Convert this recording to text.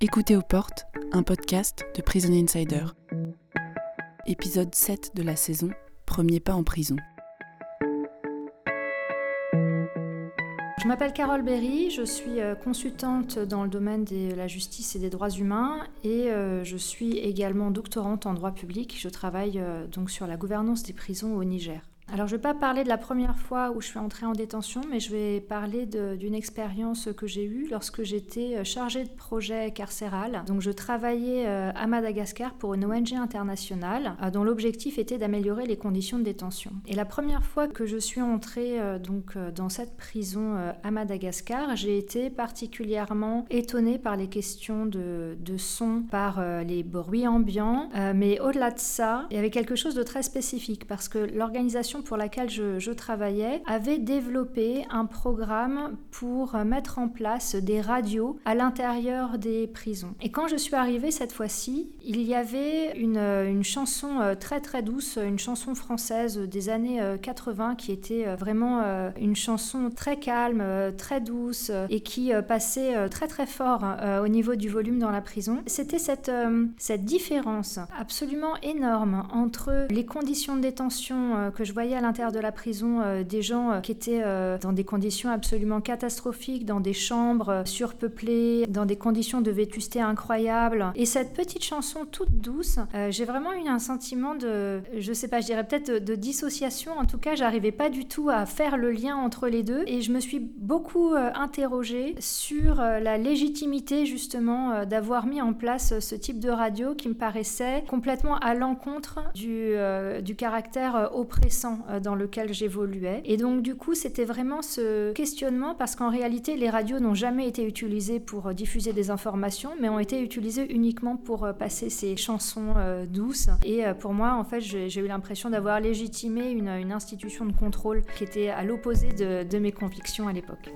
Écoutez aux portes, un podcast de Prison Insider. Épisode 7 de la saison, premier pas en prison. Je m'appelle Carole Berry, je suis euh, consultante dans le domaine de la justice et des droits humains et euh, je suis également doctorante en droit public. Je travaille euh, donc sur la gouvernance des prisons au Niger. Alors, je ne vais pas parler de la première fois où je suis entrée en détention, mais je vais parler d'une expérience que j'ai eue lorsque j'étais euh, chargée de projet carcéral. Donc, je travaillais euh, à Madagascar pour une ONG internationale euh, dont l'objectif était d'améliorer les conditions de détention. Et la première fois que je suis entrée donc, dans cette prison à Madagascar, j'ai été particulièrement étonnée par les questions de, de son, par les bruits ambiants. mais au-delà de ça, il y avait quelque chose de très spécifique parce que l'organisation pour laquelle je, travaillais avait développé un programme pour mettre en place des radios à l'intérieur des prisons. Et quand je suis arrivée cette fois-ci, il y avait une, chanson euh, très très douce, une chanson française des années 80 euh, qui était euh, vraiment une chanson très calme, très douce et qui passait très très fort au niveau du volume dans la prison. C'était cette, cette différence absolument énorme entre les conditions de détention que je voyais à l'intérieur de la prison euh, des gens euh, qui étaient euh, dans des conditions absolument catastrophiques, dans des chambres surpeuplées, dans des conditions de vétusté incroyables. Et cette petite chanson toute douce, j'ai vraiment eu un sentiment de, je sais pas, je dirais peut-être de, dissociation. En tout cas, j'arrivais pas du tout à faire le lien entre les deux. Et je me suis beaucoup interrogée sur la légitimité justement d'avoir mis en place ce type de radio qui me paraissait complètement à l'encontre du, du caractère oppressant euh, dans lequel j'évoluais. Et donc du coup, c'était vraiment ce questionnement parce qu'en réalité, les radios n'ont jamais été utilisées pour euh, diffuser des informations, mais ont été utilisées uniquement pour euh, passer ces chansons douces. Et pour moi, en fait, j'ai eu l'impression d'avoir légitimé une, institution de contrôle qui était à l'opposé de mes convictions à l'époque.